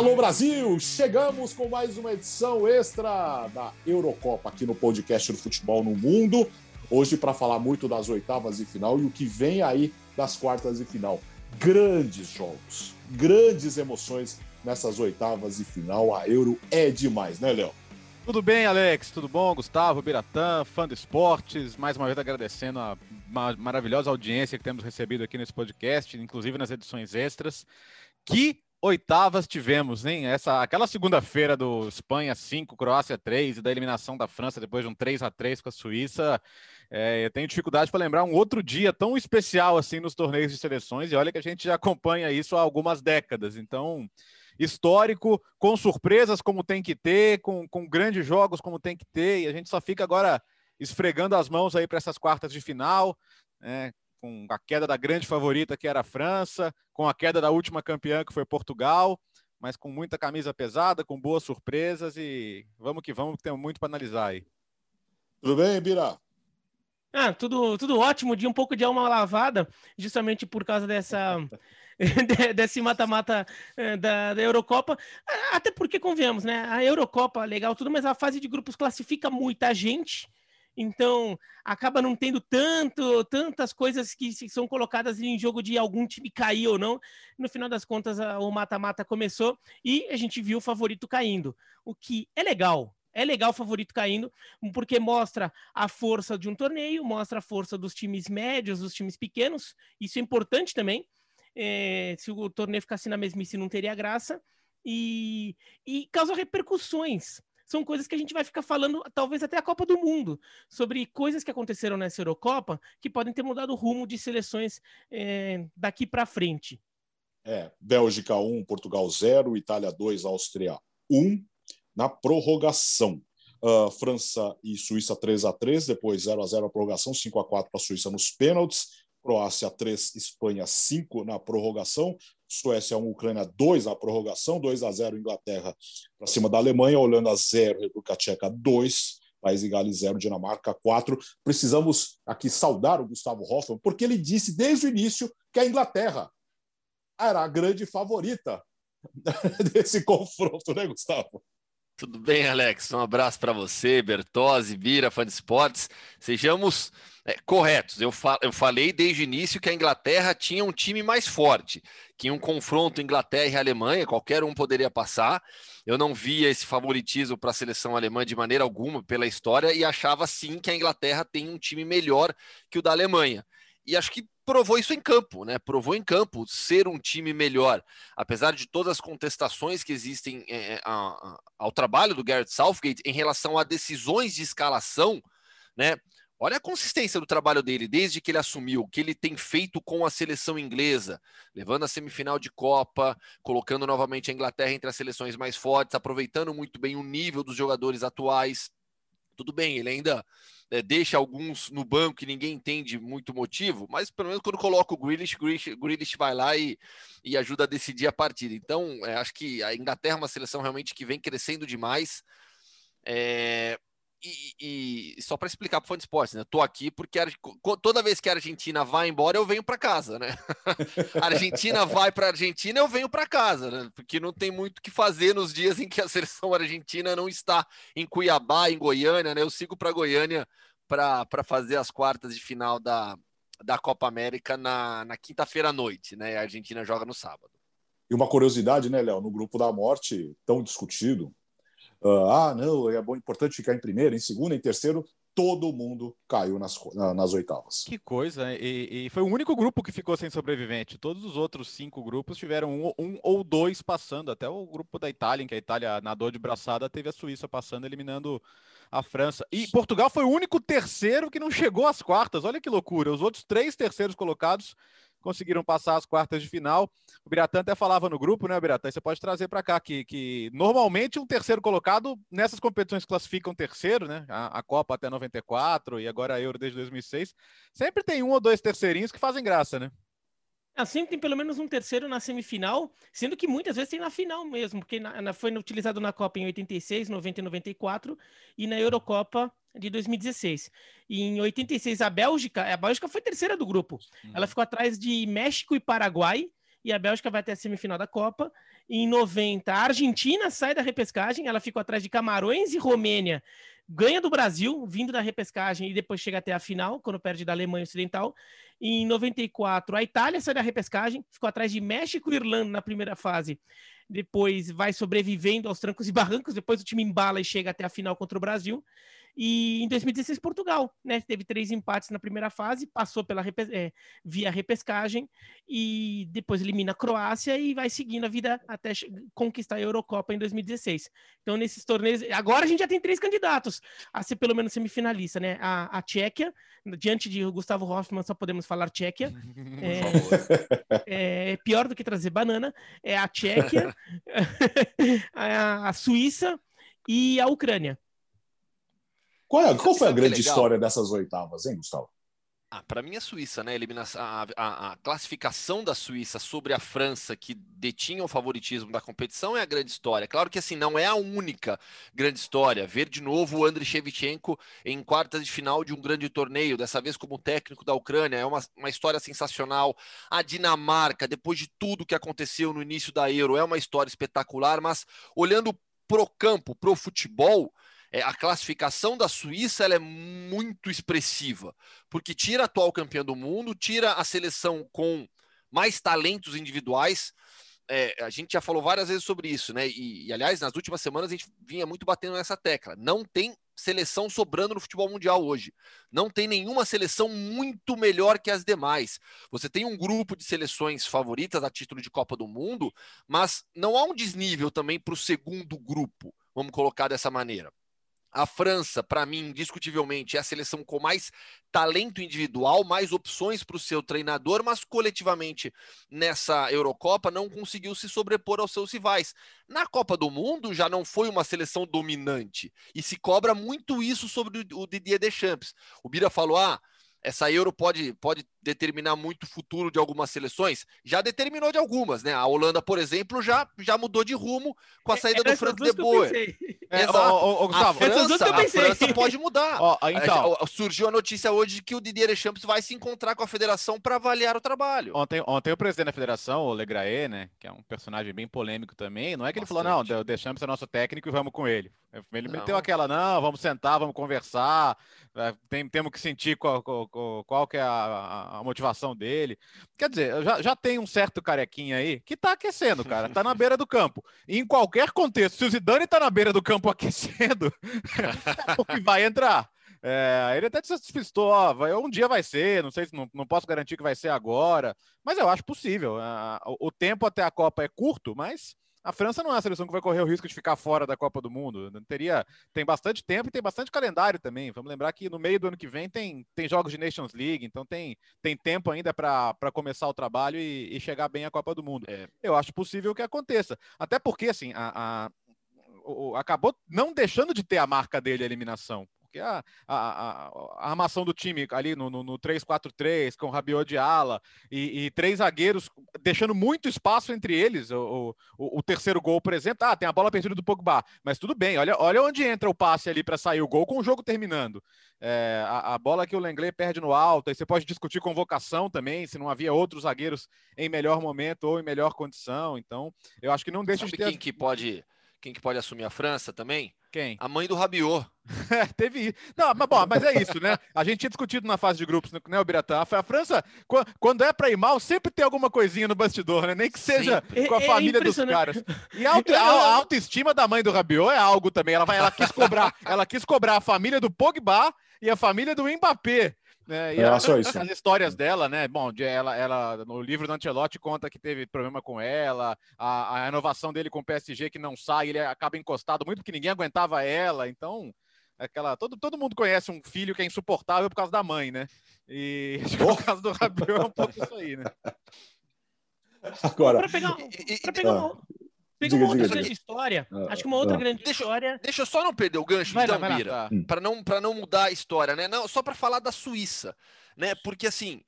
Alô Brasil, chegamos com mais uma edição extra da Eurocopa aqui no podcast do Futebol no Mundo. Hoje para falar muito das oitavas de final e o que vem aí das quartas de final. Grandes jogos, grandes emoções nessas oitavas de final. A Euro é demais, né, Léo? Tudo bem, Alex? Tudo bom? Gustavo, Biratã, fã de esportes. Mais uma vez agradecendo a maravilhosa audiência que temos recebido aqui nesse podcast, inclusive nas edições extras. Que oitavas tivemos, hein? Essa, aquela segunda-feira do Espanha 5, Croácia 3 e da eliminação da França depois de um 3 a 3 com a Suíça. É, eu tenho dificuldade para lembrar um outro dia tão especial assim nos torneios de seleções, e olha que a gente já acompanha isso há algumas décadas. Então, histórico, com surpresas como tem que ter, com, com grandes jogos como tem que ter, e a gente só fica agora esfregando as mãos aí para essas quartas de final. Né? Com a queda da grande favorita que era a França, com a queda da última campeã que foi Portugal, mas com muita camisa pesada, com boas surpresas e vamos que vamos, que temos muito para analisar aí. Tudo bem, Bira? Ah, tudo, tudo ótimo, de um pouco de alma lavada, justamente por causa dessa desse mata-mata eh, da, da, Eurocopa. Até porque, convenhamos, né? A Eurocopa, legal tudo, mas a fase de grupos classifica muita gente então acaba não tendo tanto, tantas coisas que são colocadas em jogo de algum time cair ou não. No final das contas, o mata-mata começou e a gente viu o favorito caindo, o que é legal. É legal o favorito caindo, porque mostra a força de um torneio, mostra a força dos times médios, dos times pequenos. Isso é importante também. É, se o torneio ficasse na mesmice, não teria graça. E, e causa repercussões são coisas que a gente vai ficar falando, talvez até a Copa do Mundo, sobre coisas que aconteceram nessa Eurocopa que podem ter mudado o rumo de seleções é, daqui para frente. É, Bélgica 1, Portugal 0, Itália 2, Áustria 1, na prorrogação. Uh, França e Suíça 3 a 3 depois 0 a 0 a prorrogação, 5 a 4 para a Suíça nos pênaltis, Croácia 3, Espanha 5 na prorrogação, Suécia 1, Ucrânia 2 na prorrogação, 2 a 0 Inglaterra para cima da Alemanha, Holanda 0, República Tcheca 2, País de Gales 0, Dinamarca 4. Precisamos aqui saudar o Gustavo Hoffmann, porque ele disse desde o início que a Inglaterra era a grande favorita desse confronto, né, Gustavo? Tudo bem, Alex? Um abraço para você, Bertozzi, Bira, fã de esportes. Sejamos é, corretos. Eu, fa eu falei desde o início que a Inglaterra tinha um time mais forte, que em um confronto Inglaterra e Alemanha, qualquer um poderia passar. Eu não via esse favoritismo para a seleção alemã de maneira alguma pela história e achava sim que a Inglaterra tem um time melhor que o da Alemanha. E acho que provou isso em campo, né? Provou em campo ser um time melhor, apesar de todas as contestações que existem é, é a, ao trabalho do Garrett Southgate em relação a decisões de escalação, né? Olha a consistência do trabalho dele desde que ele assumiu, que ele tem feito com a seleção inglesa, levando a semifinal de Copa, colocando novamente a Inglaterra entre as seleções mais fortes, aproveitando muito bem o nível dos jogadores atuais. Tudo bem, ele ainda é, deixa alguns no banco que ninguém entende muito motivo, mas pelo menos quando coloca o Grealish, Grealish, Grealish vai lá e, e ajuda a decidir a partida. Então, é, acho que a Inglaterra é uma seleção realmente que vem crescendo demais. É, e, e, só para explicar para o fã de esportes, né? Tô aqui porque a, toda vez que a Argentina vai embora, eu venho para casa, né? a Argentina vai para a Argentina, eu venho para casa, né? Porque não tem muito o que fazer nos dias em que a seleção argentina não está em Cuiabá, em Goiânia, né? Eu sigo para Goiânia para fazer as quartas de final da, da Copa América na, na quinta-feira à noite, né? A Argentina joga no sábado. E uma curiosidade, né, Léo? No grupo da morte, tão discutido, Uh, ah, não, é bom, importante ficar em primeiro, em segundo, em terceiro. Todo mundo caiu nas, nas oitavas. Que coisa, e, e, foi o único grupo que ficou sem sobrevivente. Todos os outros cinco grupos tiveram um, um, ou dois passando, até o grupo da Itália, em que a Itália nadou de braçada, teve a Suíça passando, eliminando a França. E Portugal foi o único terceiro que não chegou às quartas. Olha que loucura. Os outros três terceiros colocados conseguiram passar as quartas de final. O Biratã até falava no grupo, né, Biratã? Você pode trazer para cá que, que normalmente um terceiro colocado nessas competições classificam terceiro, né? A, a, Copa até 94 e agora a Euro desde 2006. Sempre tem um ou dois terceirinhos que fazem graça, né? Ah, sempre tem pelo menos um terceiro na semifinal, sendo que muitas vezes tem na final mesmo, porque na, na, foi utilizado na Copa em 86, 90 e 94 e na Eurocopa de 2016. E em 86 a Bélgica, a Bélgica foi terceira do grupo. Uhum. Ela ficou atrás de México e Paraguai e a Bélgica vai até a semifinal da Copa. Em 90, a Argentina sai da repescagem, ela ficou atrás de Camarões e Romênia, ganha do Brasil, vindo da repescagem e depois chega até a final, quando perde da Alemanha Ocidental. Em 94, a Itália sai da repescagem, ficou atrás de México e Irlanda na primeira fase. Depois vai sobrevivendo aos trancos e barrancos, depois o time embala e chega até a final contra o Brasil. E em 2016, Portugal, né? Teve três empates na primeira fase, passou pela é, via repescagem e depois elimina a Croácia e vai seguindo a vida até conquistar a Eurocopa em 2016. Então, nesses torneios, agora a gente já tem três candidatos a ser pelo menos semifinalista, né? A, a Tchequia, diante de Gustavo Hoffmann, só podemos falar Tchequia. É, é, pior do que trazer banana. É a Tchequia, a, a Suíça e a Ucrânia. Qual, é, qual foi a grande história dessas oitavas, hein, Gustavo? Ah, para mim a Suíça, né? Eliminação, a, a, a, classificação da Suíça sobre a França, que detinha o favoritismo da competição, é a grande história. Claro que assim não é a única grande história. Ver de novo o Andriy Shevchenko em quartas de final de um grande torneio, dessa vez como técnico da Ucrânia, é uma, uma história sensacional. A Dinamarca, depois de tudo que aconteceu no início da Euro, é uma história espetacular. Mas olhando pro campo, pro futebol, é, a classificação da Suíça é muito expressiva, porque tira a atual campeã do mundo, tira a seleção com mais talentos individuais. É, a gente já falou várias vezes sobre isso, né? E, e, aliás, nas últimas semanas a gente vinha muito batendo nessa tecla. Não tem seleção sobrando no futebol mundial hoje. Não tem nenhuma seleção muito melhor que as demais. Você tem um grupo de seleções favoritas a título de Copa do Mundo, mas não há um desnível também para o segundo grupo, vamos colocar dessa maneira. A França, para mim, indiscutivelmente, é a seleção com mais talento individual, mais opções para o seu treinador, mas coletivamente nessa Eurocopa não conseguiu se sobrepor aos seus rivais. Na Copa do Mundo já não foi uma seleção dominante e se cobra muito isso sobre o Didier Deschamps. O Bira falou: ah, essa Euro pode, pode determinar muito o futuro de algumas seleções? Já determinou de algumas, né? A Holanda, por exemplo, já, já mudou de rumo com a é, saída é, do Frank de Boer. É, Exato. Ó, ó, Gustavo, a França, a França pode mudar. Ó, então, surgiu a notícia hoje de que o Didier Deschamps vai se encontrar com a federação para avaliar o trabalho. Ontem, ontem o presidente da federação, o Legraé, né, que é um personagem bem polêmico também, não é que ele Bastante. falou, não, o Deschamps é nosso técnico e vamos com ele. Ele não. meteu aquela, não, vamos sentar, vamos conversar, é, tem, temos que sentir qual, qual, qual que é a, a motivação dele. Quer dizer, já, já tem um certo carequinha aí que tá aquecendo, cara, tá na beira do campo. E em qualquer contexto, se o Zidane tá na beira do campo aquecendo, o que vai entrar. É, ele até despistou, ó, vai, um dia vai ser, não sei se não, não posso garantir que vai ser agora, mas eu acho possível. o, o tempo até a Copa é curto, mas a França não é a seleção que vai correr o risco de ficar fora da Copa do Mundo. Teria, tem bastante tempo e tem bastante calendário também. Vamos lembrar que no meio do ano que vem tem, tem jogos de Nations League, então tem, tem tempo ainda para começar o trabalho e, e, chegar bem à Copa do Mundo. É. Eu acho possível que aconteça. Até porque, assim, a, a, o, acabou não deixando de ter a marca dele a eliminação porque a, a, a, a armação do time ali no, no, no 3-4-3, com Rabiot de ala e, e, três zagueiros, deixando muito espaço entre eles. O, o, o, terceiro gol, por exemplo, ah, tem a bola perdida do Pogba, mas tudo bem, olha, olha onde entra o passe ali para sair o gol com o jogo terminando. É, a, a, bola que o Lenglet perde no alto, aí você pode discutir convocação também, se não havia outros zagueiros em melhor momento ou em melhor condição. Então, eu acho que não deixa Sabe de ter. Quem que pode quem que pode assumir a França também? Quem? A mãe do Rabiot. É, teve isso. Não, mas bom, mas é isso, né? A gente tinha discutido na fase de grupos, né, o Biratã? A França, quando é para ir mal, sempre tem alguma coisinha no bastidor, né? Nem que seja Sim. com a é, é família é dos caras. E a, auto, a, a, autoestima da mãe do Rabiot é algo também. Ela, vai, ela quis cobrar, ela quis cobrar a família do Pogba e a família do Mbappé. Né? E é, ela, só isso. As histórias dela, né? Bom, de ela, ela, no livro do Ancelotti conta que teve problema com ela, a, a renovação dele com o PSG que não sai, ele acaba encostado muito porque ninguém aguentava ela. Então, aquela todo, todo mundo conhece um filho que é insuportável por causa da mãe, né? E por causa do Rabiot é um pouco isso aí, né? Agora, para pegar, pra pegar ah. Pega diga, uma outra diga, grande diga. história. Ah, acho que uma outra ah. grande deixa, história. Deixa eu só não perder o gancho, vai então, lá, Mira, para não, não mudar a história, né? Não, só para falar da Suíça, né? Porque assim,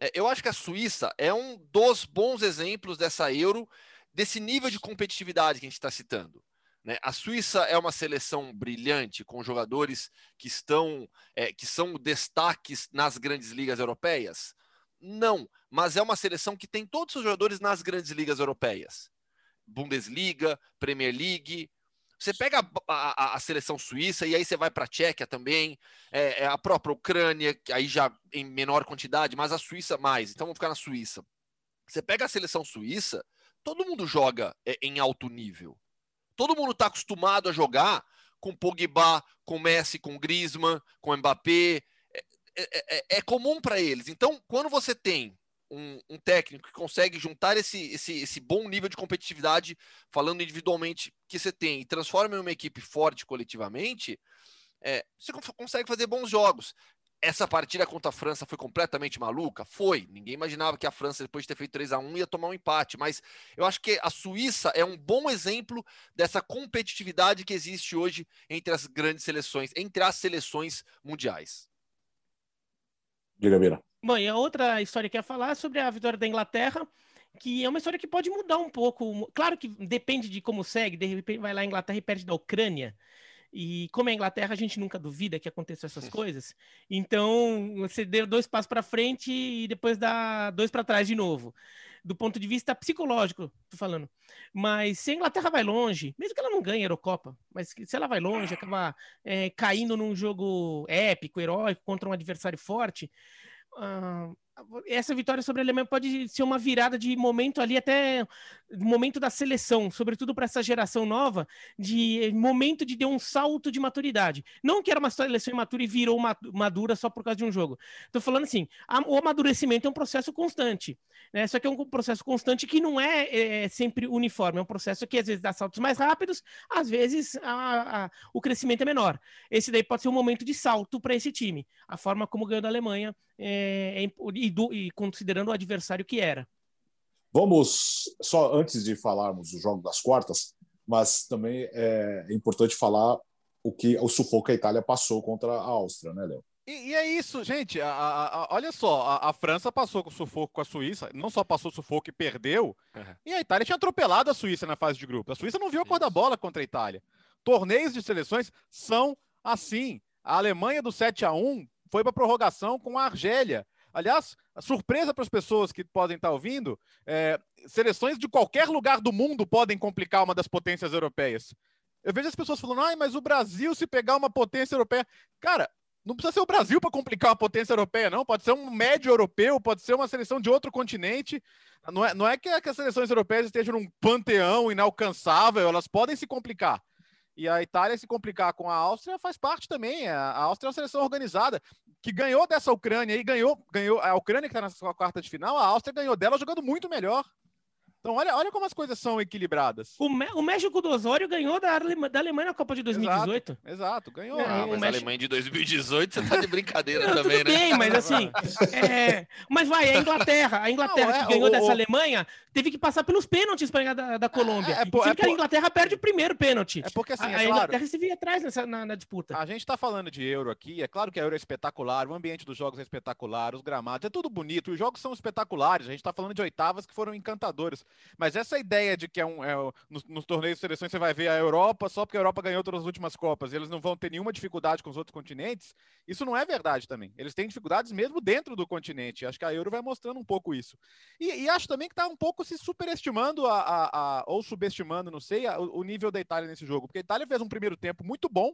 é, eu acho que a Suíça é um dos bons exemplos dessa Euro, desse nível de competitividade que a gente está citando. Né? A Suíça é uma seleção brilhante, com jogadores que estão, é, que são destaques nas grandes ligas europeias. Não, mas é uma seleção que tem todos os jogadores nas grandes ligas europeias. Bundesliga, Premier League. Você pega a, a, a seleção suíça e aí você vai para a Tchequia também, é, é, a própria Ucrânia, aí já em menor quantidade, mas a Suíça mais. Então vamos ficar na Suíça. Você pega a seleção suíça, todo mundo joga é, em alto nível. Todo mundo está acostumado a jogar com Pogba, com Messi, com Griezmann, com Mbappé. É, é, é, é comum para eles. Então, quando você tem um, um, técnico que consegue juntar esse, esse, esse bom nível de competitividade, falando individualmente, que você tem, e transforma em uma equipe forte coletivamente, é, você consegue fazer bons jogos. Essa partida contra a França foi completamente maluca? Foi. Ninguém imaginava que a França, depois de ter feito 3 a 1 ia tomar um empate. Mas eu acho que a Suíça é um bom exemplo dessa competitividade que existe hoje entre as grandes seleções, entre as seleções mundiais. Diga, Mira. Bom, e a outra história que eu ia falar é sobre a vitória da Inglaterra, que é uma história que pode mudar um pouco. Claro que depende de como segue, de repente vai lá a Inglaterra e perde da Ucrânia. E como é a Inglaterra, a gente nunca duvida que aconteçam essas coisas. Então, você deu dois passos para frente e depois dá dois para trás de novo. Do ponto de vista psicológico, tô falando. Mas se a Inglaterra vai longe, mesmo que ela não ganhe a Eurocopa, mas se ela vai longe, acaba é, caindo num jogo épico, heróico, contra um adversário forte, uh, essa vitória sobre a Alemanha pode ser uma virada de momento ali até momento da seleção, sobretudo para essa geração nova, de momento de dar um salto de maturidade. Não que era uma seleção imatura e virou madura só por causa de um jogo. Estou falando assim, o amadurecimento é um processo constante, né? Só que é um processo constante que não é, é sempre uniforme, é um processo que às vezes dá saltos mais rápidos, às vezes a, a, o crescimento é menor. Esse daí pode ser um momento de salto para esse time. A forma como ganhou da Alemanha é, é, e, do, e considerando o adversário que era. Vamos, só antes de falarmos do jogo das quartas, mas também é importante falar o que o sufoco que a Itália passou contra a Áustria, né, Léo? E, e, é isso, gente. A, a, a, olha só, a, França passou com sufoco com a Suíça, não só passou sufoco e perdeu, uhum. e a Itália tinha atropelado a Suíça na fase de grupo. A Suíça não viu a cor da bola contra a Itália. Torneios de seleções são assim. A Alemanha do 7 a 1 foi para prorrogação com a Argélia. Aliás, surpresa para as pessoas que podem estar ouvindo, é, seleções de qualquer lugar do mundo podem complicar uma das potências europeias. Eu vejo as pessoas falando, ai, mas o Brasil, se pegar uma potência europeia. Cara, não precisa ser o Brasil para complicar uma potência europeia, não. Pode ser um médio europeu, pode ser uma seleção de outro continente. Não é, não é que, que as seleções europeias estejam num panteão inalcançável, elas podem se complicar. E a Itália se complicar com a Áustria faz parte também. A Áustria é uma seleção organizada que ganhou dessa Ucrânia e ganhou, ganhou a Ucrânia que está na sua quarta de final. A Áustria ganhou dela jogando muito melhor. Então, olha, olha como as coisas são equilibradas. O, o México do Osório ganhou da, da Alemanha na Copa de 2018. Exato, exato ganhou. É, ah, mas México... a Alemanha de 2018 você tá de brincadeira Não, também, tudo né? Bem, mas assim. é... Mas vai, a Inglaterra. A Inglaterra Não, é, que ganhou o, dessa o... Alemanha teve que passar pelos pênaltis para ganhar da, da Colômbia. É, é, por, é por... a Inglaterra perde o primeiro pênalti. É porque assim, a, é a Inglaterra se via atrás nessa, na, na, disputa. A gente está falando de Euro aqui. É claro que a Euro é espetacular, o ambiente dos jogos é espetacular, os gramados, é tudo bonito. Os jogos são espetaculares. A gente está falando de oitavas que foram encantadoras. Mas essa ideia de que é um, é, nos, nos, torneios de seleções você vai ver a Europa só porque a Europa ganhou todas as últimas Copas e eles não vão ter nenhuma dificuldade com os outros continentes, isso não é verdade também. Eles têm dificuldades mesmo dentro do continente. Acho que a Euro vai mostrando um pouco isso. E, e acho também que está um pouco se superestimando a, a, a, ou subestimando, não sei, o, o nível da Itália nesse jogo, porque a Itália fez um primeiro tempo muito bom,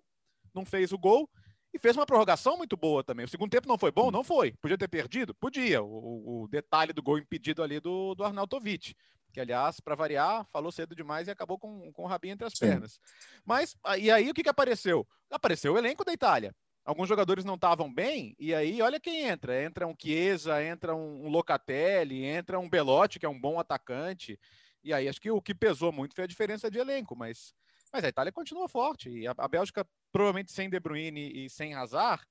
não fez o gol, e fez uma prorrogação muito boa também. O segundo tempo não foi bom? Não foi. Podia ter perdido? Podia. O, o detalhe do gol impedido ali do, do Arnautovic que aliás, para variar, falou cedo demais e acabou com, com o rabinho entre as Sim. pernas. Mas, e aí o que, que apareceu? Apareceu o elenco da Itália. Alguns jogadores não estavam bem, e aí olha quem entra. Entra um Chiesa, entra um, um Locatelli, entra um Belotti, que é um bom atacante. E aí acho que o que pesou muito foi a diferença de elenco, mas, mas a Itália continua forte. E a, a Bélgica, provavelmente sem De Bruyne e sem Hazard,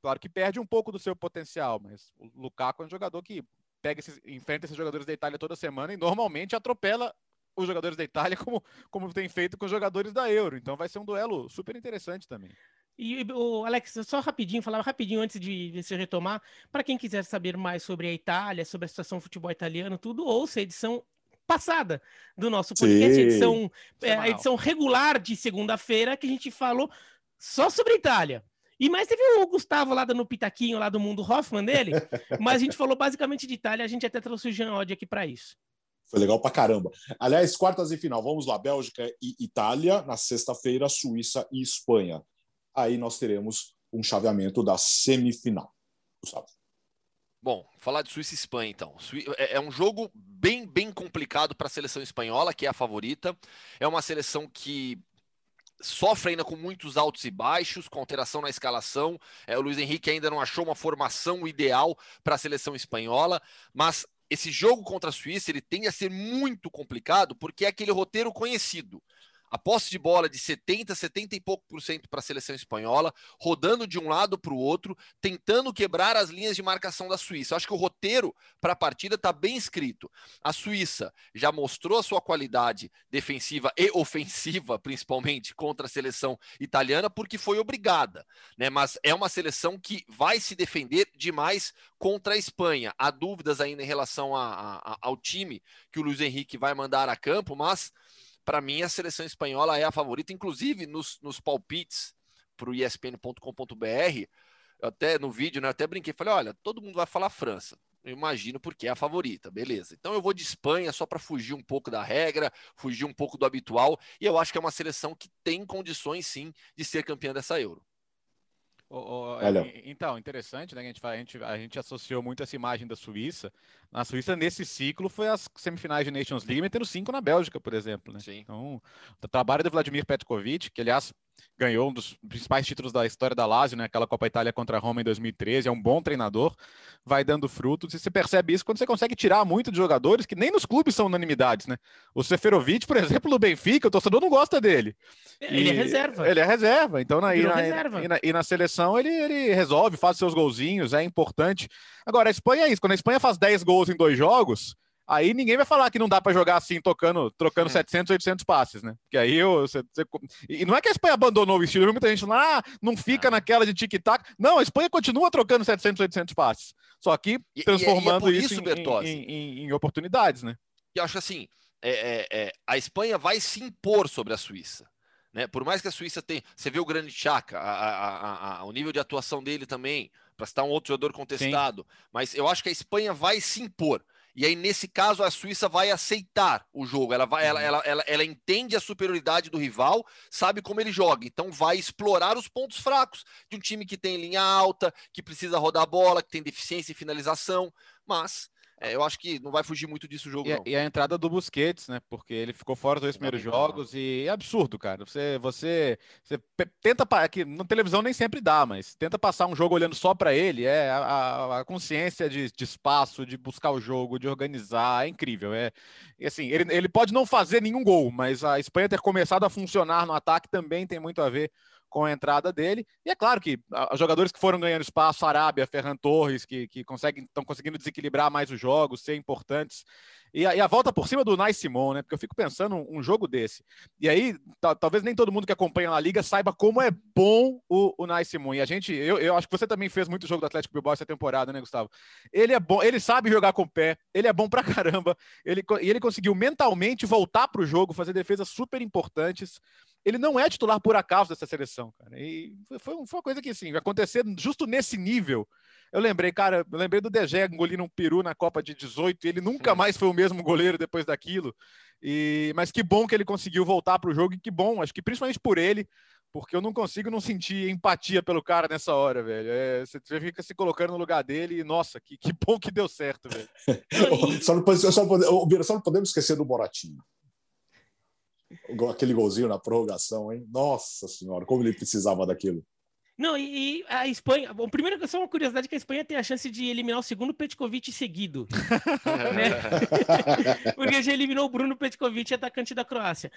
claro que perde um pouco do seu potencial, mas o Lukaku é um jogador que pega esses, enfrenta esses jogadores da Itália toda semana e normalmente atropela os jogadores da Itália como, como tem feito com os jogadores da Euro. Então vai ser um duelo super interessante também. E o Alex, só rapidinho, falar rapidinho antes de, de se retomar, para quem quiser saber mais sobre a Itália, sobre a situação do futebol italiano, tudo, ouça a edição passada do nosso podcast, edição, é, a edição regular de segunda-feira, que a gente falou só sobre a Itália. E mais teve o Gustavo lá no Pitaquinho, lá do mundo Hoffman dele. mas a gente falou basicamente de Itália, a gente até trouxe o Jean Odd aqui para isso. Foi legal pra caramba. Aliás, quartas de final, vamos lá: Bélgica e Itália, na sexta-feira, Suíça e Espanha. Aí nós teremos um chaveamento da semifinal. Gustavo. Bom, falar de Suíça e Espanha, então. É, é um jogo bem, bem complicado para a seleção espanhola, que é a favorita. É uma seleção que sofre ainda com muitos altos e baixos, com alteração na escalação. É, o Luiz Henrique ainda não achou uma formação ideal para a seleção espanhola, mas esse jogo contra a Suíça ele tende a ser muito complicado porque é aquele roteiro conhecido a posse de bola de 70, 70 e pouco por cento para a seleção espanhola, rodando de um lado para o outro, tentando quebrar as linhas de marcação da Suíça. Acho que o roteiro para a partida está bem escrito. A Suíça já mostrou a sua qualidade defensiva e ofensiva, principalmente contra a seleção italiana, porque foi obrigada, né? Mas é uma seleção que vai se defender demais contra a Espanha. Há dúvidas ainda em relação a, a, ao time que o Luiz Henrique vai mandar a campo, mas para mim, a seleção espanhola é a favorita, inclusive nos, nos palpites para o ESPN.com.br. Até no vídeo, né? Eu até brinquei, falei: olha, todo mundo vai falar França. Eu imagino porque é a favorita, beleza. Então eu vou de Espanha só para fugir um pouco da regra, fugir um pouco do habitual, e eu acho que é uma seleção que tem condições sim de ser campeã dessa Euro. Oh, oh, então, interessante, né? A gente, a, gente, a gente associou muito essa imagem da Suíça. Na Suíça, nesse ciclo, foi as semifinais de Nations League, metendo cinco na Bélgica, por exemplo. Né? Sim. Então, o trabalho do Vladimir Petkovic, que aliás ganhou um dos principais títulos da história da Lazio, né? Aquela Copa Itália contra a Roma em 2013, é um bom treinador, vai dando frutos e você percebe isso quando você consegue tirar muito de jogadores que nem nos clubes são unanimidades, né? O Seferovic, por exemplo, no Benfica, o torcedor não gosta dele. Ele é e é reserva. Ele é reserva, então na, e, na, reserva. E, na, e na seleção ele, ele resolve, faz seus golzinhos, é importante. Agora, a Espanha é isso, quando a Espanha faz 10 gols em dois jogos, aí ninguém vai falar que não dá para jogar assim, tocando, trocando 700, 800 passes, né? Porque aí eu, você, você... E não é que a Espanha abandonou o estilo, muita gente falando, ah, não fica ah. naquela de tic-tac. Não, a Espanha continua trocando 700, 800 passes. Só que transformando e, e é isso, isso em, em, em, oportunidades, né? E acho assim, é, é, é, a Espanha vai se impor sobre a Suíça. Né? Por mais que a Suíça tenha. Você vê o grande Chaka, o nível de atuação dele também, para citar um outro jogador contestado. Sim. Mas eu acho que a Espanha vai se impor. E aí, nesse caso, a Suíça vai aceitar o jogo. Ela, vai, ela, uhum. ela, ela, ela entende a superioridade do rival, sabe como ele joga. Então, vai explorar os pontos fracos de um time que tem linha alta, que precisa rodar a bola, que tem deficiência em finalização. Mas é, eu acho que não vai fugir muito disso o jogo, e, não. E a entrada do Busquets, né? Porque ele ficou fora dos dois primeiros jogos e é absurdo, cara. Você, você, você tenta aqui na televisão nem sempre dá, mas tenta passar um jogo olhando só para ele. É a, a consciência de, de, espaço, de buscar o jogo, de organizar, é incrível. É e assim, ele, ele pode não fazer nenhum gol, mas a Espanha ter começado a funcionar no ataque também tem muito a ver com a entrada dele. E é claro que os jogadores que foram ganhando espaço, Arábia, Ferran Torres, que, que conseguem, estão conseguindo desequilibrar mais os jogos, ser importantes. E a, e a, volta por cima do Nai Simon, né? Porque eu fico pensando um, um jogo desse. E aí, talvez nem todo mundo que acompanha na liga saiba como é bom o, o Nai Simon. E a gente, eu, eu acho que você também fez muito jogo do Atlético Bilbao essa temporada, né, Gustavo? Ele é bom, ele sabe jogar com o pé, ele é bom pra caramba. Ele, e ele conseguiu mentalmente voltar pro jogo, fazer defesas super importantes ele não é titular por acaso dessa seleção, cara. E foi, foi uma coisa que, assim, acontecer justo nesse nível. Eu lembrei, cara, eu lembrei do Degé engolindo um peru na Copa de 18, e ele nunca mais foi o mesmo goleiro depois daquilo. E, mas que bom que ele conseguiu voltar para o jogo, e que bom, acho que principalmente por ele, porque eu não consigo não sentir empatia pelo cara nessa hora, velho. É, você fica se colocando no lugar dele e, nossa, que, que bom que deu certo, velho. só, não, só, não, só não podemos esquecer do Moratinho. Aquele golzinho na prorrogação, hein? Nossa Senhora, como ele precisava daquilo. Não, e, e, a Espanha. Bom, primeiro, só uma curiosidade: que a Espanha tem a chance de eliminar o segundo Petkovic seguido. né? Porque já eliminou o Bruno Petkovic, atacante da Croácia.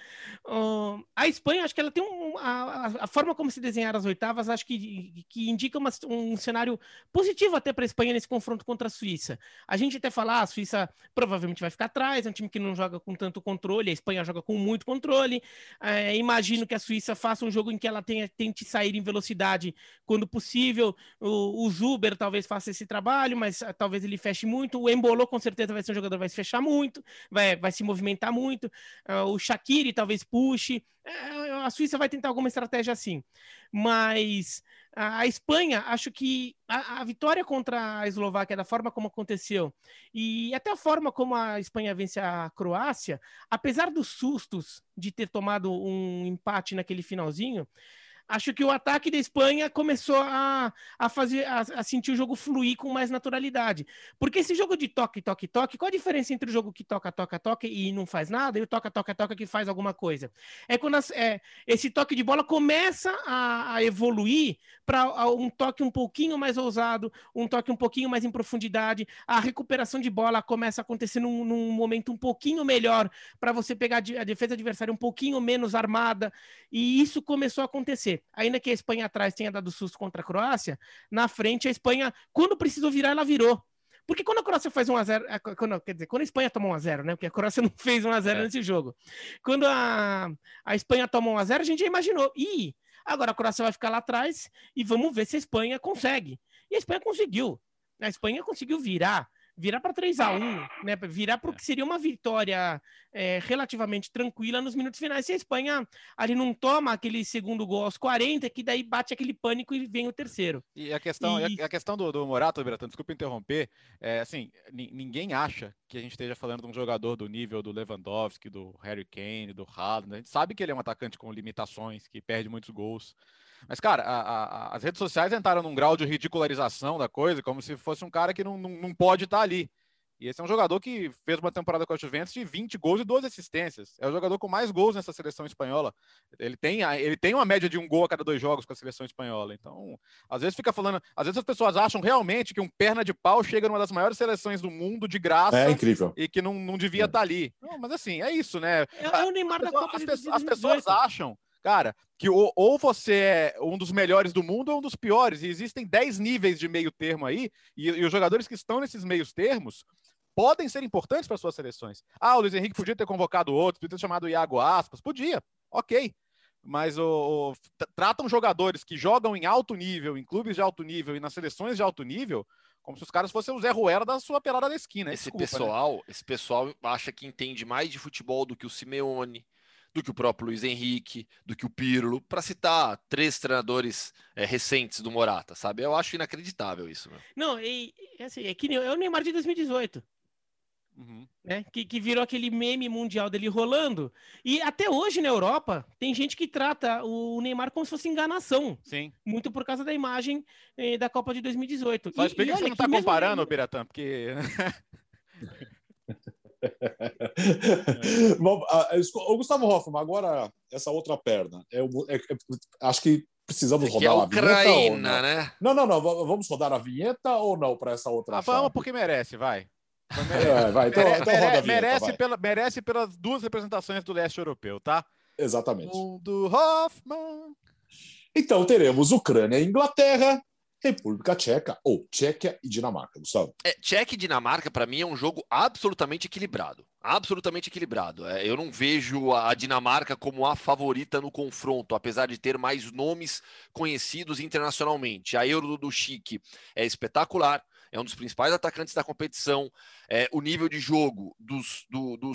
Uh, a Espanha, acho que ela tem um. A, a, forma como se desenhar as oitavas, acho que, que indica uma, um cenário positivo até para a Espanha nesse confronto contra a Suíça. A gente até falar, ah, a Suíça provavelmente vai ficar atrás, é um time que não joga com tanto controle, a Espanha joga com muito controle. É, imagino que a Suíça faça um jogo em que ela tenha, tente sair em velocidade quando possível. O, o Zuber talvez faça esse trabalho, mas uh, talvez ele feche muito. O Embolou com certeza vai ser um jogador que vai se fechar muito, vai, vai se movimentar muito. Uh, o Shaqiri talvez puxe. Uh, a Suíça vai tentar alguma estratégia assim. Mas a, Espanha, acho que a, a, vitória contra a Eslováquia, da forma como aconteceu, e até a forma como a Espanha vence a Croácia, apesar dos sustos de ter tomado um empate naquele finalzinho, acho que o ataque da Espanha começou a, a fazer a, a, sentir o jogo fluir com mais naturalidade. Porque esse jogo de toque, toque, toque, qual a diferença entre o jogo que toca, toca, toca e não faz nada e o toca, toca, toca que faz alguma coisa? É quando as, é, esse toque de bola começa a, a evoluir para um toque um pouquinho mais ousado, um toque um pouquinho mais em profundidade, a recuperação de bola começa a acontecer num, num momento um pouquinho melhor para você pegar a defesa adversária um pouquinho menos armada, e isso começou a acontecer ainda que a Espanha atrás tenha dado susto contra a Croácia, na frente a Espanha, quando precisou virar, ela virou. Porque quando a Croácia faz 1x0, quando, quer dizer, quando a Espanha toma 1x0, né? Porque a Croácia não fez 1x0 é. nesse jogo. Quando a, a Espanha toma 1x0, a gente já imaginou. Ih, agora a Croácia vai ficar lá atrás e vamos ver se a Espanha consegue. E a Espanha conseguiu. A Espanha conseguiu virar virar para 3 a 1 né? Virar para o é. que seria uma vitória é, relativamente tranquila nos minutos finais. Se a Espanha ali não toma aquele segundo gol aos 40, que daí bate aquele pânico e vem o terceiro. E a questão, e... a questão do, do Morato, Beratan, desculpa interromper, é assim, ninguém acha que a gente esteja falando de um jogador do nível do Lewandowski, do Harry Kane, do Haaland. A gente sabe que ele é um atacante com limitações, que perde muitos gols. Mas, cara, a, a, as redes sociais entraram num grau de ridicularização da coisa, como se fosse um cara que não, não, não pode estar ali. E esse é um jogador que fez uma temporada com a Juventus de 20 gols e 12 assistências. É o jogador com mais gols nessa seleção espanhola. Ele tem, ele tem uma média de um gol a cada dois jogos com a seleção espanhola. Então, às vezes fica falando. Às vezes as pessoas acham realmente que um perna de pau chega numa das maiores seleções do mundo de graça. É incrível. E que não, não devia é. estar ali. Não, mas assim, é isso, né? É, é o Neymar da Copa as, de as pessoas acham cara, que ou, ou, você é um dos melhores do mundo ou um dos piores. E existem 10 níveis de meio termo aí, e, e os jogadores que estão nesses meios termos podem ser importantes para suas seleções. Ah, o Luiz Henrique podia ter convocado outros, podia ter chamado o Iago Aspas, podia, ok. Mas o, o, tratam jogadores que jogam em alto nível, em clubes de alto nível e nas seleções de alto nível, como se os caras fossem o Zé Ruela da sua pelada da esquina. Esse Desculpa, né? pessoal, né? esse pessoal acha que entende mais de futebol do que o Simeone, do que o próprio Luiz Henrique, do que o Pirlo, para citar três treinadores é, recentes do Morata, sabe? Eu acho inacreditável isso. Meu. Não, e, assim, é que é o Neymar de 2018. Uhum. Né? Que, que virou aquele meme mundial dele rolando. E até hoje na Europa tem gente que trata o Neymar como se fosse enganação. Sim. Muito por causa da imagem eh, da Copa de 2018. Só explica e, que você não está comparando, mesmo... Biratã, porque. Bom, o Gustavo Hoffman, agora essa outra perna. É, é, é, acho que precisamos rodar é a, a vinheta. Não? Né? não, não, não. Vamos rodar a vinheta ou não para essa outra? Ah, vamos porque merece, vai. É, vai, então, mere, então roda a vinheta, merece, vai. Pela, merece pelas duas representações do leste europeu, tá? Exatamente. Do Hoffman. Então teremos Ucrânia e Inglaterra, República Tcheca ou Tchequia e Dinamarca, Gustavo? É, Tchequia e Dinamarca, para mim, é um jogo absolutamente equilibrado. Absolutamente equilibrado. É, eu não vejo a Dinamarca como a favorita no confronto, apesar de ter mais nomes conhecidos internacionalmente. A Euro do Chique é espetacular é um dos principais atacantes da competição. É, o nível de jogo dos, do, do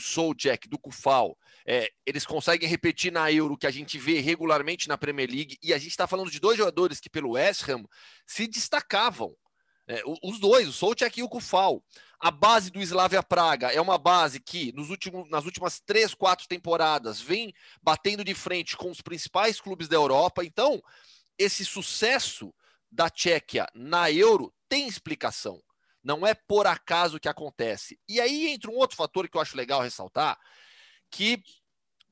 do Kufal, é, eles conseguem repetir na Euro que a gente vê regularmente na Premier League. E a gente está falando de dois jogadores que, pelo West Ham, se destacavam. É, os dois, o Soucek e o Kufal. A base do Slavia Praga é uma base que, nos últimos, nas últimas três, quatro temporadas, vem batendo de frente com os principais clubes da Europa. Então, esse sucesso da Tchequia na Euro tem explicação. Não é por acaso que acontece. E aí entra um outro fator que eu acho legal ressaltar, que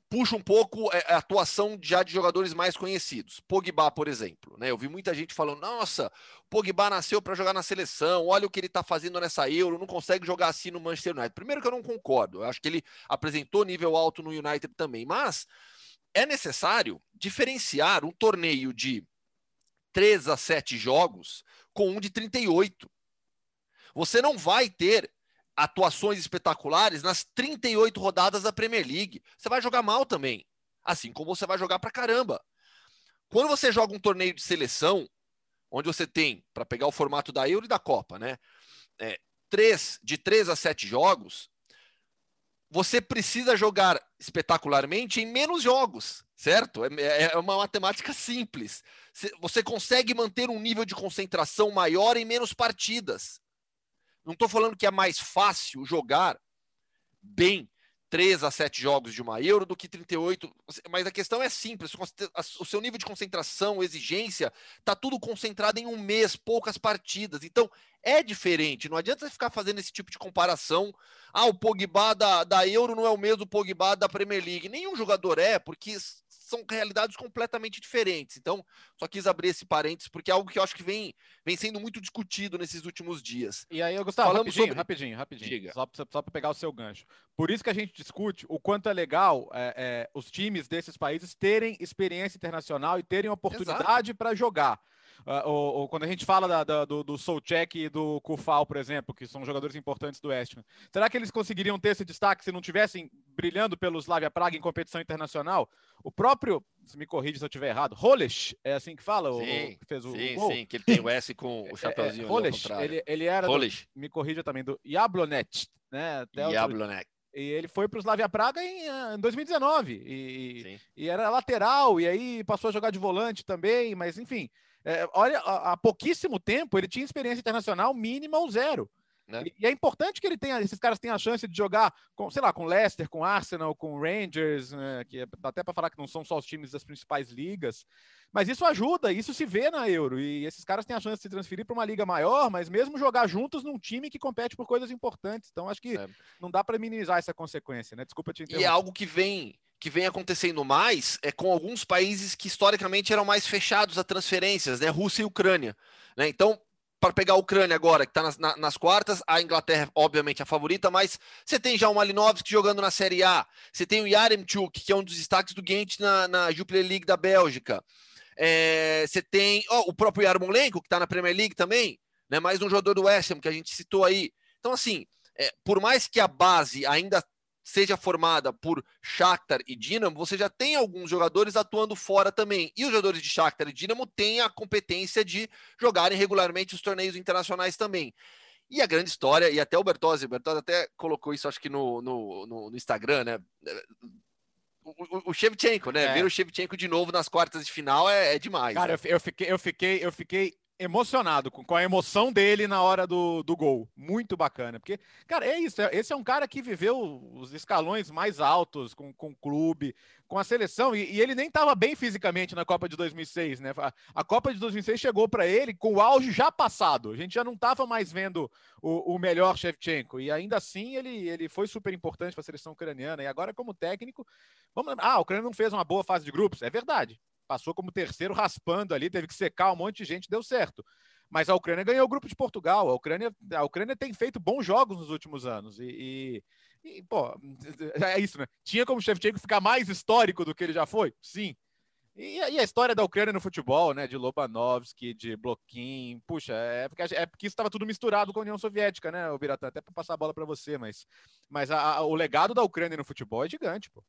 puxa um pouco é, a atuação já de jogadores mais conhecidos. Pogba, por exemplo. Né? Eu vi muita gente falando: nossa, Pogba nasceu para jogar na seleção, olha o que ele está fazendo nessa Euro, não consegue jogar assim no Manchester United. Primeiro que eu não concordo, eu acho que ele apresentou nível alto no United também, mas é necessário diferenciar um torneio de 3 a 7 jogos com um de 38. Você não vai ter atuações espetaculares nas 38 rodadas da Premier League. Você vai jogar mal também, assim como você vai jogar pra caramba. Quando você joga um torneio de seleção, onde você tem, para pegar o formato da Euro e da Copa, né? É, três, de 3 a 7 jogos, você precisa jogar espetacularmente em menos jogos, certo? É, é, é uma matemática simples. Você consegue manter um nível de concentração maior em menos partidas. Não estou falando que é mais fácil jogar bem 3 a 7 jogos de uma Euro do que 38. Mas a questão é simples: o seu nível de concentração, exigência, está tudo concentrado em um mês, poucas partidas. Então é diferente. Não adianta você ficar fazendo esse tipo de comparação. Ah, o Pogba da, da Euro não é o mesmo Pogba da Premier League. Nenhum jogador é, porque são realidades completamente diferentes. Então, só quis abrir esse parênteses, porque é algo que eu acho que vem, vem sendo muito discutido nesses últimos dias. E aí, Gustavo, Falamos rapidinho, sobre... rapidinho, rapidinho, Diga. só, só para pegar o seu gancho. Por isso que a gente discute o quanto é legal é, é, os times desses países terem experiência internacional e terem oportunidade para jogar. Uh, ou, ou, quando a gente fala da, da, do, do e do Kufal, por exemplo, que são jogadores importantes do West Ham, será que eles conseguiriam ter esse destaque se não tivessem brilhando pelo Slavia Praga em competição internacional? O próprio, se me corrige se eu estiver errado, Roles, é assim que fala? Sim, o, que fez o sim, gol? sim, que ele tem o S com o chapéuzinho é, é, ele, ele era, do, me corrija também, do Jablonet, né? Até Jablonet. E ele foi para o Slavia Praga em, em 2019 e, e, era lateral, e aí passou a jogar de volante também, mas enfim, é, olha, há pouquíssimo tempo ele tinha experiência internacional mínima ou zero. Né? E, é importante que ele tenha, esses caras tenham a chance de jogar com, sei lá, com Leicester, com Arsenal, com Rangers, né? que é, dá até para falar que não são só os times das principais ligas. Mas isso ajuda, isso se vê na Euro. E esses caras têm a chance de se transferir para uma liga maior, mas mesmo jogar juntos num time que compete por coisas importantes. Então acho que é. não dá para minimizar essa consequência, né? Desculpa te interromper. E é algo que vem que vem acontecendo mais é com alguns países que historicamente eram mais fechados a transferências, né? Rússia e Ucrânia. Né? Então, para pegar a Ucrânia agora, que está nas, na, nas, quartas, a Inglaterra, obviamente, a favorita, mas você tem já o Malinovski jogando na Série A, você tem o Yaremchuk, que é um dos destaques do Ghent na, na Jupiler League da Bélgica. É, você tem oh, o próprio Yarmolenko, que está na Premier League também, né? mais um jogador do West Ham, que a gente citou aí. Então, assim, é, por mais que a base ainda seja formada por Shakhtar e Dinamo, você já tem alguns jogadores atuando fora também. E os jogadores de Shakhtar e Dinamo têm a competência de jogarem regularmente os torneios internacionais também. E a grande história, e até o Bertozzi, o Bertozzi até colocou isso, acho que no, no, no, no Instagram, né? O, o, o Shevchenko, né? É. Ver o Shevchenko de novo nas quartas de final é, é demais. Cara, né? eu, eu, fiquei, eu, fiquei, eu fiquei emocionado com, com a emoção dele na hora do, do gol. Muito bacana. Porque, cara, é isso. É, esse é um cara que viveu os escalões mais altos com, com o clube, com a seleção, e, e ele nem estava bem fisicamente na Copa de 2006, né? A, a Copa de 2006 chegou para ele com o auge já passado. A gente já não estava mais vendo o, o melhor Shevchenko. E ainda assim ele, ele foi super importante para a seleção ucraniana. E agora, como técnico, vamos ah, a Ucrânia não fez uma boa fase de grupos. É verdade passou como terceiro raspando ali, teve que secar um monte de gente, deu certo. Mas a Ucrânia ganhou o grupo de Portugal. A Ucrânia, a Ucrânia tem feito bons jogos nos últimos anos. E, e, e pô, é isso, né? Tinha como o Shevchenko ficar mais histórico do que ele já foi? Sim. E, e, a história da Ucrânia no futebol, né? De Lobanovski, de Bloquin, puxa, é porque, é porque isso estava tudo misturado com a União Soviética, né, o Biratã? Até para passar a bola para você, mas, mas a, a, o legado da Ucrânia no futebol é gigante, pô.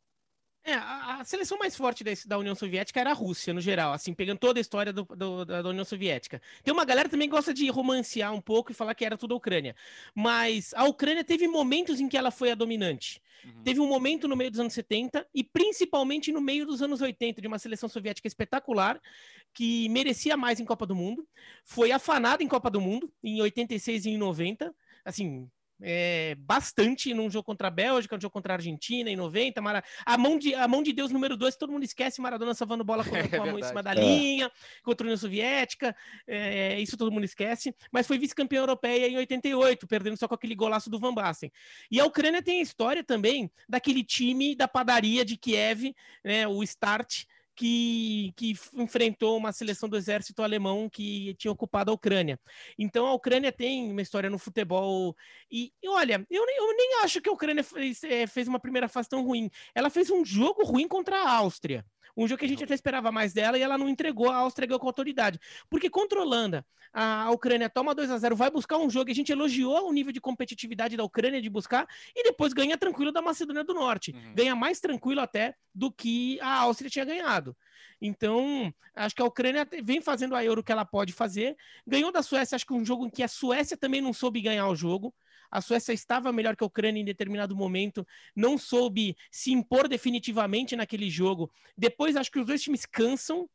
É, a, a, seleção mais forte desse, da União Soviética era a Rússia, no geral, assim, pegando toda a história do, do, da, da, União Soviética. Tem uma galera também que gosta de romancear um pouco e falar que era tudo a Ucrânia. Mas a Ucrânia teve momentos em que ela foi a dominante. Uhum. Teve um momento no meio dos anos 70 e principalmente no meio dos anos 80, de uma seleção soviética espetacular, que merecia mais em Copa do Mundo. Foi afanada em Copa do Mundo, em 86 e em 90. Assim, é, bastante num jogo contra a Bélgica, no jogo contra a Argentina em 90. Mara... A, mão de, a mão de Deus número 2, todo mundo esquece Maradona salvando bola com, é com a mão em cima da linha, contra a União Soviética, é, isso todo mundo esquece. Mas foi vice-campeã europeia em 88, perdendo só com aquele golaço do Van Basten. E a Ucrânia tem a história também daquele time da padaria de Kiev, né, o Start, que, que enfrentou uma seleção do exército alemão que tinha ocupado a Ucrânia. Então a Ucrânia tem uma história no futebol. E, e olha, eu nem, eu nem acho que a Ucrânia fez, é, fez uma primeira fase tão ruim. Ela fez um jogo ruim contra a Áustria. Um jogo que a gente até esperava mais dela e ela não entregou, a Áustria ganhou com autoridade. Porque contra a Holanda, a Ucrânia toma 2 a 0 vai buscar um jogo, a gente elogiou o nível de competitividade da Ucrânia de buscar, e depois ganha tranquilo da Macedônia do Norte. Uhum. Ganha mais tranquilo até do que a Áustria tinha ganhado. Então, acho que a Ucrânia vem fazendo a Euro que ela pode fazer. Ganhou da Suécia, acho que um jogo em que a Suécia também não soube ganhar o jogo. A Suécia estava melhor que a Ucrânia em determinado momento, não soube se impor definitivamente naquele jogo. Depois, acho que os dois times cansam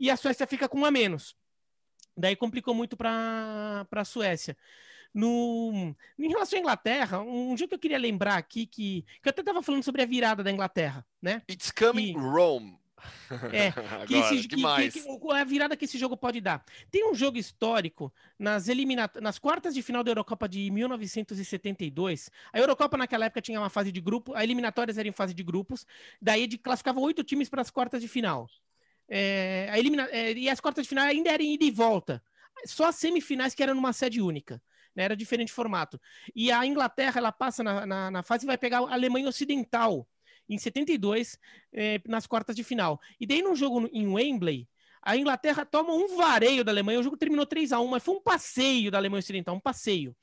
e a Suécia fica com um a menos. Daí complicou muito para a Suécia. No, em relação à Inglaterra, um jogo que eu queria lembrar aqui, que, que eu até estava falando sobre a virada da Inglaterra, né? It's coming e, Rome. É, que, Agora, esse. Que, que, que, a virada que esse jogo pode dar. Tem um jogo histórico nas, elimina... nas quartas de final da Eurocopa de 1972. A Eurocopa naquela época tinha uma fase de grupo, a eliminatórias eram em fase de grupos, daí de, classificavam oito times para as quartas de final. É, a elimina... É, e as quartas de final ainda eram ida e volta. Só as semifinais que eram numa sede única. Né? Era diferente formato. E a Inglaterra, ela passa na, na, na fase e vai pegar a Alemanha Ocidental em 72, é, nas quartas de final. E daí, num jogo em Wembley, a Inglaterra toma um vareio da Alemanha. O jogo terminou 3 a 1 mas foi um passeio da Alemanha Ocidental, um passeio.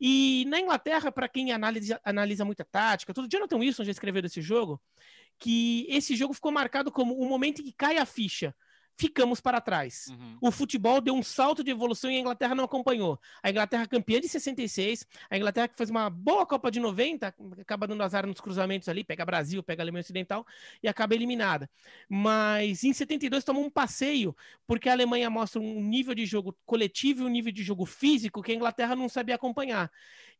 E na Inglaterra, para quem analisa, analisa muita tática, todo Jonathan Wilson já escreveu desse jogo, que esse jogo ficou marcado como o momento em que cai a ficha ficamos para trás. Uhum. O futebol deu um salto de evolução e a Inglaterra não acompanhou. A Inglaterra campeã de 66, a Inglaterra que fez uma boa Copa de 90, acaba dando azar nos cruzamentos ali, pega Brasil, pega Alemanha Ocidental e acaba eliminada. Mas em 72 tomou um passeio, porque a Alemanha mostra um nível de jogo coletivo e um nível de jogo físico que a Inglaterra não sabia acompanhar.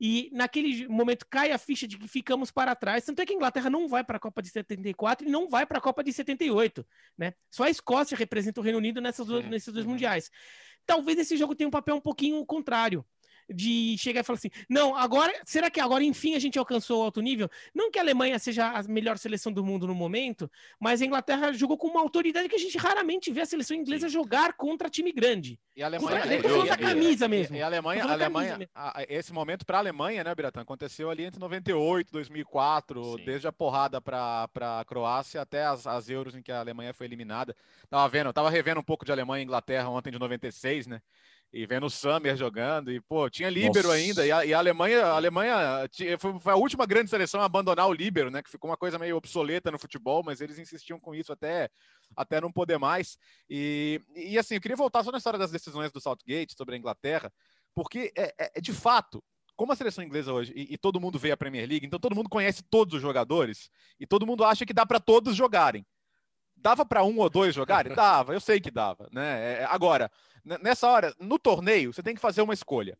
E naquele momento cai a ficha de que ficamos para trás. Tanto é que a Inglaterra não vai para a Copa de 74 e não vai para a Copa de 78. Né? Só a Escócia representa o Reino Unido nessas, nesses dois uhum. mundiais. Talvez esse jogo tenha um papel um pouquinho contrário de chegar e falar assim: não, agora, será que agora enfim a gente alcançou o alto nível? Não que a Alemanha seja a melhor seleção do mundo no momento, mas a Inglaterra jogou com uma autoridade que a gente raramente vê a seleção inglesa Sim. jogar contra time grande. E a Alemanha. Contra, é, a camisa mesmo. E, a Alemanha, a Alemanha a, esse momento para a Alemanha, né, Biratan, aconteceu ali entre 98 2004, Sim. desde a porrada para a Croácia até as, as Euros em que a Alemanha foi eliminada. Tava vendo, tava revendo um pouco de Alemanha e Inglaterra ontem de 96, né? E vendo o Summer jogando, e pô, tinha líbero Nossa. ainda, e a, e a, Alemanha, a Alemanha tinha, foi, foi, a última grande seleção a abandonar o líbero, né, que ficou uma coisa meio obsoleta no futebol, mas eles insistiam com isso até, até não poder mais, e, e assim, eu queria voltar só na história das decisões do Southgate sobre a Inglaterra, porque é, é, é de fato, como a seleção inglesa hoje, e, e, todo mundo vê a Premier League, então todo mundo conhece todos os jogadores, e todo mundo acha que dá para todos jogarem. Dava para um ou dois jogarem? Dava, eu sei que dava, né? É, agora, nessa hora, no torneio, você tem que fazer uma escolha.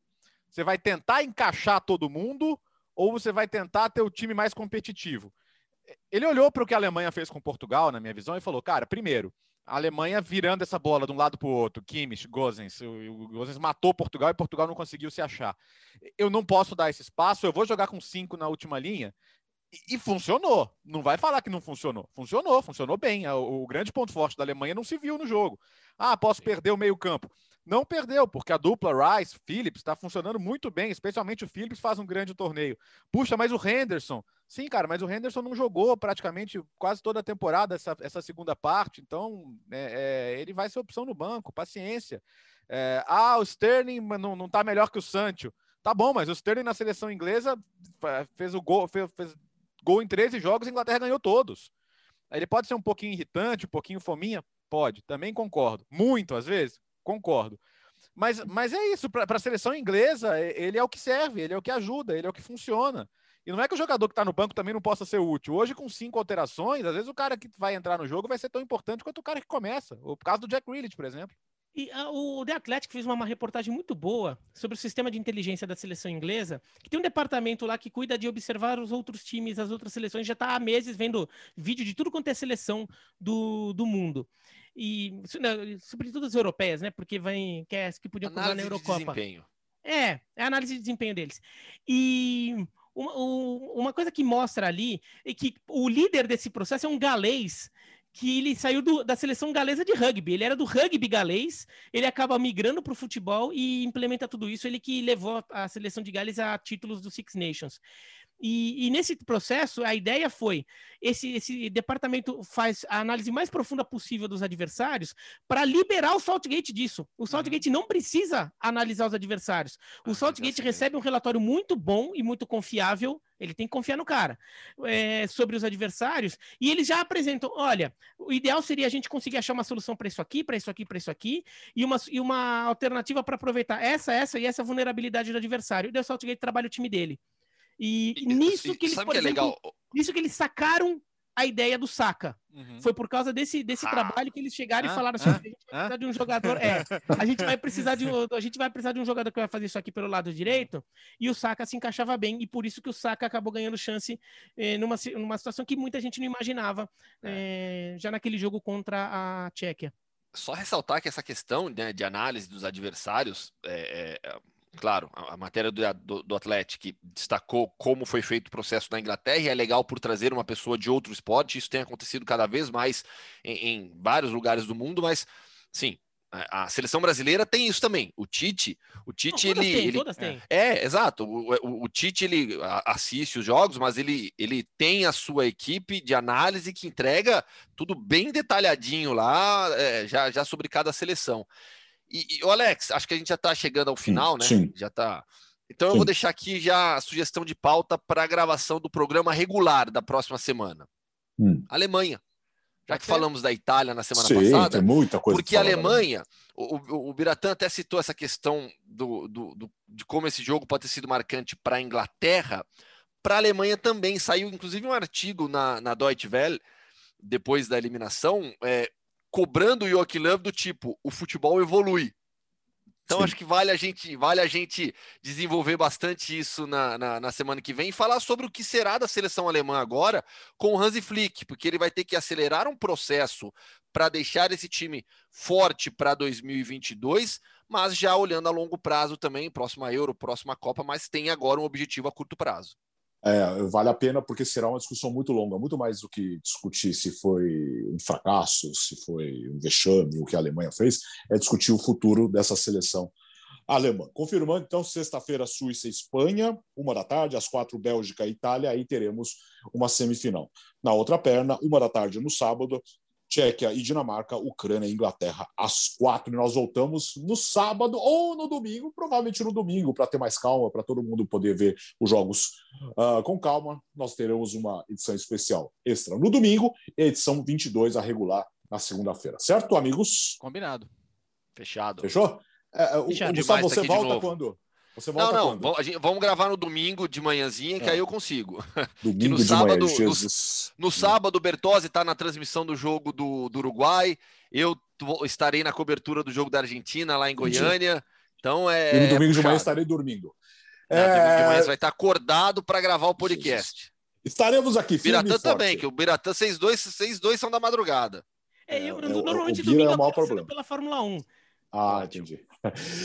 Você vai tentar encaixar todo mundo ou você vai tentar ter o time mais competitivo? Ele olhou para o que a Alemanha fez com Portugal, na minha visão, e falou: cara, primeiro, a Alemanha virando essa bola de um lado para o outro, Kimmich, Gozens, o Gozens matou Portugal e Portugal não conseguiu se achar. Eu não posso dar esse espaço, eu vou jogar com cinco na última linha. E, funcionou. Não vai falar que não funcionou. Funcionou, funcionou bem. O, o grande ponto forte da Alemanha não se viu no jogo. Ah, posso perder o meio-campo. Não perdeu, porque a dupla Rice, Phillips, está funcionando muito bem, especialmente o Phillips faz um grande torneio. Puxa, mas o Henderson. Sim, cara, mas o Henderson não jogou praticamente quase toda a temporada essa, essa segunda parte, então é, é, ele vai ser opção no banco, paciência. É, ah, o Sterling não, não tá melhor que o Sancho. Tá bom, mas o Sterling na seleção inglesa fez o gol, fez, fez gol em 13 jogos, a Inglaterra ganhou todos. Ele pode ser um pouquinho irritante, um pouquinho fominha, Pode, também concordo. Muito, às vezes, concordo. Mas, mas é isso, para a seleção inglesa, ele é o que serve, ele é o que ajuda, ele é o que funciona. E não é que o jogador que está no banco também não possa ser útil. Hoje, com cinco alterações, às vezes o cara que vai entrar no jogo vai ser tão importante quanto o cara que começa. O caso do Jack Grealish, por exemplo. E a, o The Athletic fez uma, uma, reportagem muito boa sobre o sistema de inteligência da seleção inglesa, que tem um departamento lá que cuida de observar os outros times, as outras seleções, já está há meses vendo vídeo de tudo quanto é seleção do, do mundo. E, sobretudo as europeias, né? Porque vai, que, é, que podiam jogar na Eurocopa. De desempenho. É, é a análise de desempenho deles. E uma, uma coisa que mostra ali é que o líder desse processo é um galês que ele saiu do, da seleção galesa de rugby. Ele era do rugby galês, ele acaba migrando para o futebol e implementa tudo isso. Ele que levou a seleção de Gales a títulos do Six Nations. E, e, nesse processo, a ideia foi: esse, esse departamento faz a análise mais profunda possível dos adversários para liberar o Saltgate disso. O Saltgate uhum. não precisa analisar os adversários. O ah, Saltgate recebe um relatório muito bom e muito confiável. Ele tem que confiar no cara é, sobre os adversários e eles já apresentam: olha, o ideal seria a gente conseguir achar uma solução para isso aqui, para isso aqui, para isso aqui, e uma, e uma alternativa para aproveitar essa, essa e essa vulnerabilidade do adversário. E o Saltgate trabalha o time dele. E, e nisso que eles, por que exemplo, é nisso que eles sacaram a ideia do saca. Uhum. Foi por causa desse, desse ah. trabalho que eles chegaram ah, e falaram assim: ah, a gente vai precisar de um jogador. É, a gente vai precisar de um, a gente vai precisar de um jogador que vai fazer isso aqui pelo lado direito. E o Saka se encaixava bem, e por isso que o Saka acabou ganhando chance eh, numa, numa situação que muita gente não imaginava eh, já naquele jogo contra a Tchequia. Só ressaltar que essa questão né, de análise dos adversários é, é claro, a, matéria do, do, do Atlético destacou como foi feito o processo na Inglaterra e é legal por trazer uma pessoa de outro esporte. Isso tem acontecido cada vez mais em, em vários lugares do mundo, mas sim, a seleção brasileira tem isso também. O Tite, o Tite Não, ele, tem, ele tem. é exato. O, o, o, Tite ele assiste os jogos, mas ele, ele tem a sua equipe de análise que entrega tudo bem detalhadinho lá, é, já, já sobre cada seleção. E, e o Alex, acho que a gente já está chegando ao final, né? Sim. Já está. Então eu vou deixar aqui já a sugestão de pauta para a gravação do programa regular da próxima semana. Hum. Alemanha. Já que falamos da Itália na semana Sim, passada, tem muita coisa porque a Alemanha, o, o, o Biratã até citou essa questão do, do, do, de como esse jogo pode ter sido marcante para a Inglaterra, para a Alemanha também. Saiu inclusive um artigo na, na Deutsche Welle, depois da eliminação, é, cobrando o Joachim Löw do tipo, o futebol evolui. Então Sim. acho que vale a gente vale a gente desenvolver bastante isso na, na, na, semana que vem e falar sobre o que será da seleção alemã agora com o Hansi Flick, porque ele vai ter que acelerar um processo para deixar esse time forte para 2022, mas já olhando a longo prazo também, próxima Euro, próxima Copa, mas tem agora um objetivo a curto prazo. É, vale a pena porque será uma discussão muito longa, muito mais do que discutir se foi um fracasso, se foi um vexame, o que a Alemanha fez, é discutir o futuro dessa seleção alemã. Confirmando, então, sexta-feira, Suíça e Espanha, uma da tarde, às quatro, Bélgica e Itália, aí teremos uma semifinal. Na outra perna, uma da tarde no sábado, Tchequia e Dinamarca, Ucrânia e Inglaterra às quatro. E nós voltamos no sábado ou no domingo, provavelmente no domingo, para ter mais calma, para todo mundo poder ver os jogos uh, com calma. Nós teremos uma edição especial extra no domingo e edição 22 a regular na segunda-feira. Certo, amigos? Combinado. Fechado. Fechou? É, é Fechado. Gustavo, você volta quando? Você volta não, não, quando? vamos gravar no domingo de manhãzinha, que é. aí eu consigo. Domingo no de sábado, manhã, no, no, sábado, o Bertozzi está na transmissão do jogo do, do Uruguai. Eu estarei na cobertura do jogo da Argentina, lá em Goiânia. Então é. E no domingo é de manhã estarei dormindo. É... No domingo de manhã você vai estar acordado para gravar o podcast. Estaremos aqui. Biratã também, que o Biratã, vocês dois, vocês dois são da madrugada. É, eu, é, normalmente o, o domingo é o maior problema. pela Fórmula 1. Ah, entendi.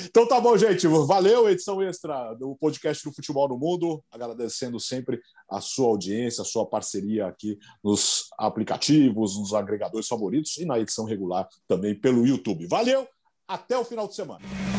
Então tá bom, gente. Valeu, edição extra do podcast do Futebol no Mundo. Agradecendo sempre a sua audiência, a sua parceria aqui nos aplicativos, nos agregadores favoritos e na edição regular também pelo YouTube. Valeu, até o final de semana.